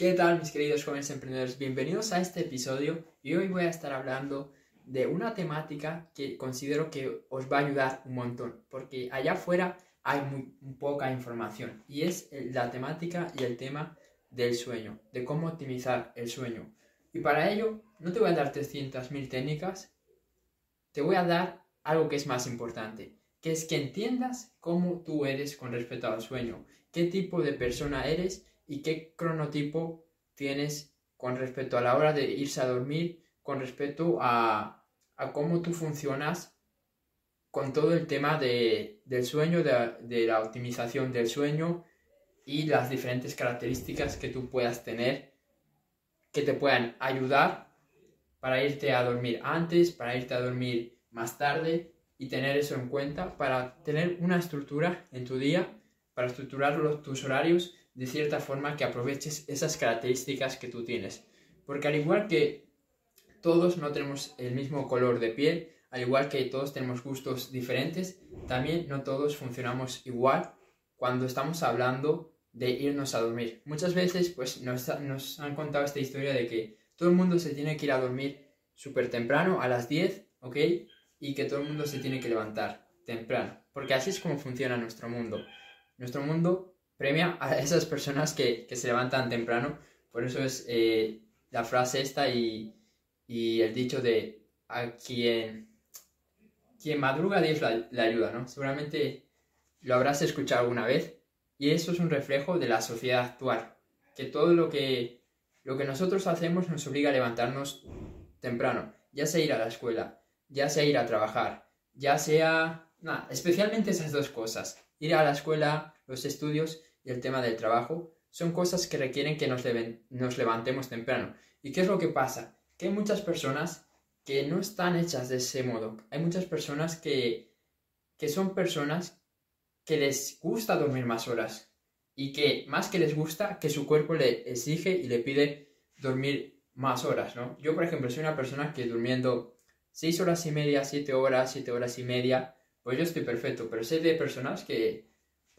¿Qué tal mis queridos jóvenes emprendedores? Bienvenidos a este episodio y hoy voy a estar hablando de una temática que considero que os va a ayudar un montón porque allá afuera hay muy, poca información y es la temática y el tema del sueño, de cómo optimizar el sueño. Y para ello no te voy a dar 300.000 técnicas, te voy a dar algo que es más importante, que es que entiendas cómo tú eres con respecto al sueño, qué tipo de persona eres y qué cronotipo tienes con respecto a la hora de irse a dormir, con respecto a, cómo tú funcionas con todo el tema de, del sueño, de, la optimización del sueño y las diferentes características que tú puedas tener que te puedan ayudar para irte a dormir antes, para irte a dormir más tarde y tener eso en cuenta para tener una estructura en tu día, para estructurar tus horarios de cierta forma que aproveches esas características que tú tienes. Porque al igual que todos no tenemos el mismo color de piel, al igual que todos tenemos gustos diferentes, también no todos funcionamos igual cuando estamos hablando de irnos a dormir. Muchas veces pues nos, nos han contado esta historia de que todo el mundo se tiene que ir a dormir súper temprano, a las 10, ¿ok? Y que todo el mundo se tiene que levantar temprano, porque así es como funciona nuestro mundo. Nuestro mundo premia a esas personas que, se levantan temprano. Por eso es eh, la frase esta y, el dicho de a quien, quien madruga Dios la, ayuda, ¿no? Seguramente lo habrás escuchado alguna vez y eso es un reflejo de la sociedad actual, que todo lo que, lo que nosotros hacemos nos obliga a levantarnos temprano, ya sea ir a la escuela, ya sea ir a trabajar, ya sea... Nada, especialmente esas dos cosas, ir a la escuela, los estudios y el tema del trabajo son cosas que requieren que nos, levantemos temprano. ¿Y qué es lo que pasa? Que hay muchas personas que no están hechas de ese modo. Hay muchas personas que, que son personas que les gusta dormir más horas y que más que les gusta, que su cuerpo le exige y le pide dormir más horas, ¿no? Yo, por ejemplo, soy una persona que durmiendo 6 horas y media, 7 horas, 7 horas y media, pues yo estoy perfecto, pero sé de personas que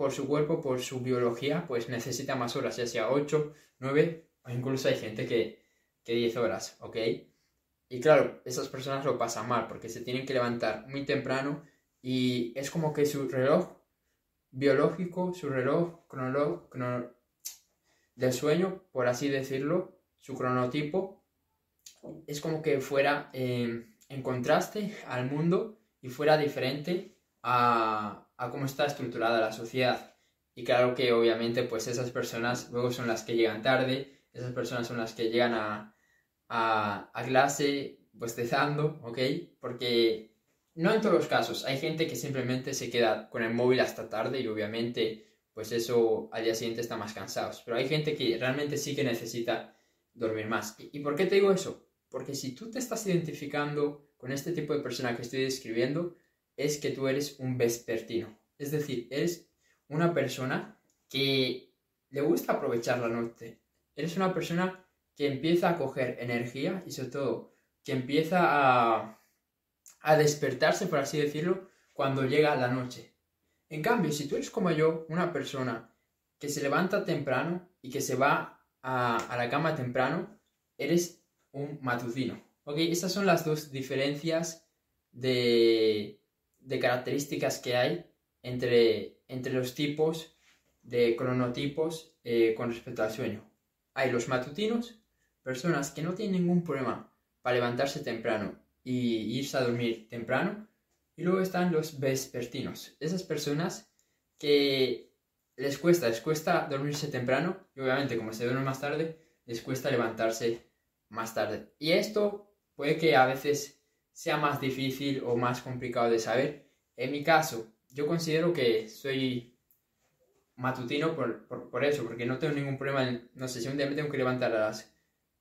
por su cuerpo, por su biología, pues necesita más horas, ya sea 8, 9 o incluso hay gente que, que 10 horas, ¿ok? Y claro, esas personas lo pasan mal porque se tienen que levantar muy temprano y es como que su reloj biológico, su reloj cronolog, del sueño, por así decirlo, su cronotipo, es como que fuera en contraste al mundo y fuera diferente a, a cómo está estructurada la sociedad. Y claro que obviamente pues esas personas luego son las que llegan tarde, esas personas son las que llegan a, a, a clase bostezando, ¿ok? Porque no en todos los casos, hay gente que simplemente se queda con el móvil hasta tarde y obviamente pues eso al día siguiente está más cansados. Pero hay gente que realmente sí que necesita dormir más. ¿Y, ¿Y por qué te digo eso? Porque si tú te estás identificando con este tipo de persona que estoy describiendo, es que tú eres un vespertino. Es decir, eres una persona que le gusta aprovechar la noche. Eres una persona que empieza a coger energía y sobre todo que empieza a, a despertarse, por así decirlo, cuando llega la noche. En cambio, si tú eres como yo, una persona que se levanta temprano y que se va a, a la cama temprano, eres un matutino. ¿Ok? Estas son las dos diferencias de, de características que hay entre, entre los tipos de cronotipos eh, con respecto al sueño. Hay los matutinos, personas que no tienen ningún problema para levantarse temprano y irse a dormir temprano. Y luego están los vespertinos, esas personas que les cuesta, les cuesta dormirse temprano y obviamente como se duermen más tarde, les cuesta levantarse más tarde. Y esto puede que a veces sea más difícil o más complicado de saber. En mi caso, yo considero que soy matutino por, por, eso, porque no tengo ningún problema. no sé, si un día me tengo que levantar a las,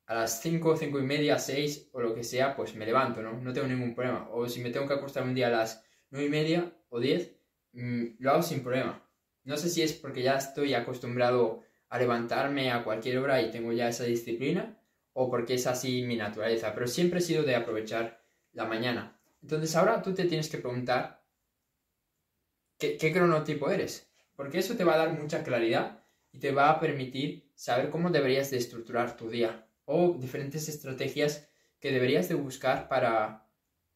a las 5, 5 y media, 6 o lo que sea, pues me levanto, ¿no? No tengo ningún problema. O si me tengo que acostar un día a las 9 y media o 10, mm, lo hago sin problema. No sé si es porque ya estoy acostumbrado a levantarme a cualquier hora y tengo ya esa disciplina, o porque es así mi naturaleza, pero siempre he sido de aprovechar la mañana. Entonces ahora tú te tienes que preguntar qué, cronotipo eres, porque eso te va a dar mucha claridad y te va a permitir saber cómo deberías de estructurar tu día o diferentes estrategias que deberías de buscar para,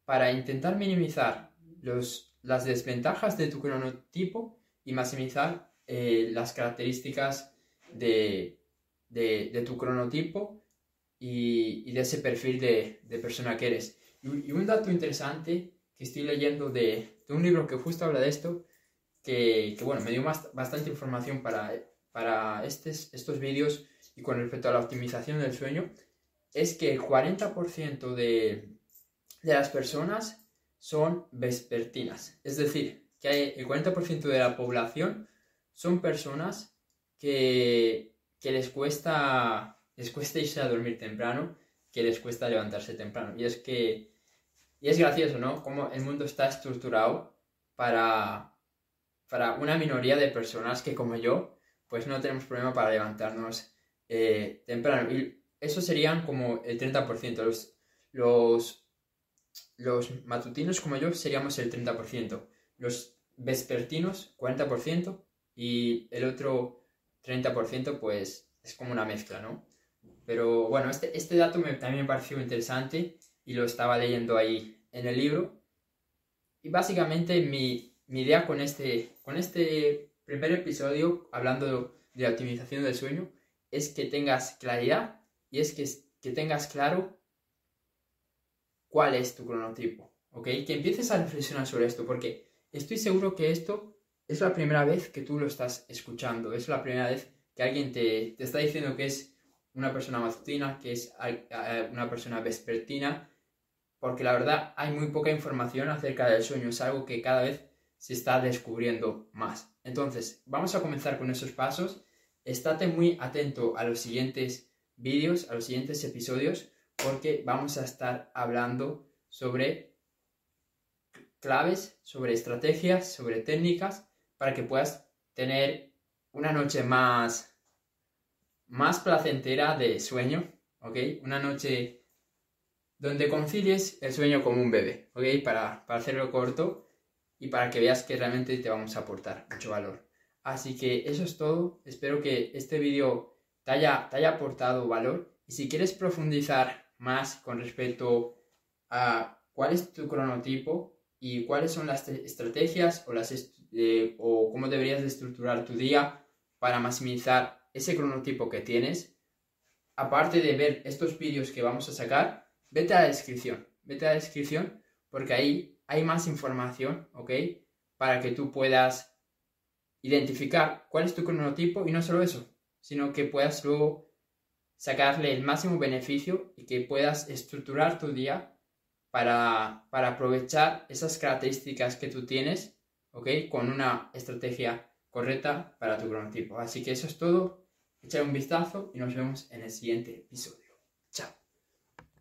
para intentar minimizar los, las desventajas de tu cronotipo y maximizar eh, las características de, de, tu cronotipo y, de ese perfil de persona que eres. Y, un dato interesante que estoy leyendo de, un libro que justo habla de esto, que, bueno, me dio más, bastante información para, para estos, estos vídeos y con respecto a la optimización del sueño, es que el 40% de, de las personas son vespertinas. Es decir, que el 40% de la población son personas que, que les cuesta les cuesta irse a dormir temprano, que les cuesta levantarse temprano. Y es que y es gracioso, ¿no? Cómo el mundo está estructurado para para una minoría de personas que como yo, pues no tenemos problema para levantarnos eh, temprano. Y eso serían como el 30%. Los, los, los matutinos como yo seríamos el 30%. Los vespertinos 40% y el otro 30% pues es como una mezcla, ¿no? Pero bueno, este, este dato me, también me pareció interesante y lo estaba leyendo ahí en el libro. Y básicamente mi, mi idea con este, con este primer episodio, hablando de la optimización del sueño, es que tengas claridad y es que, que tengas claro cuál es tu cronotipo, ¿ok? Que empieces a reflexionar sobre esto, porque estoy seguro que esto es la primera vez que tú lo estás escuchando, es la primera vez que alguien te, te está diciendo que es una persona matutina, que es una persona vespertina, porque la verdad hay muy poca información acerca del sueño, es algo que cada vez se está descubriendo más. Entonces, vamos a comenzar con esos pasos. Estate muy atento a los siguientes vídeos, a los siguientes episodios, porque vamos a estar hablando sobre claves, sobre estrategias, sobre técnicas, para que puedas tener una noche más, más placentera de sueño, ¿ok? Una noche donde concilies el sueño como un bebé, ¿ok? Para, para hacerlo corto, y para que veas que realmente te vamos a aportar mucho valor. Así que eso es todo. Espero que este vídeo te haya, te haya aportado valor. Y si quieres profundizar más con respecto a cuál es tu cronotipo y cuáles son las estrategias o, las eh, o cómo deberías de estructurar tu día para maximizar ese cronotipo que tienes, aparte de ver estos vídeos que vamos a sacar, vete a la descripción. Vete a la descripción porque ahí hay más información, ¿ok? Para que tú puedas identificar cuál es tu cronotipo y no solo eso, sino que puedas luego sacarle el máximo beneficio y que puedas estructurar tu día para, para aprovechar esas características que tú tienes, ¿ok? Con una estrategia correcta para tu cronotipo. Así que eso es todo. Echar un vistazo y nos vemos en el siguiente episodio.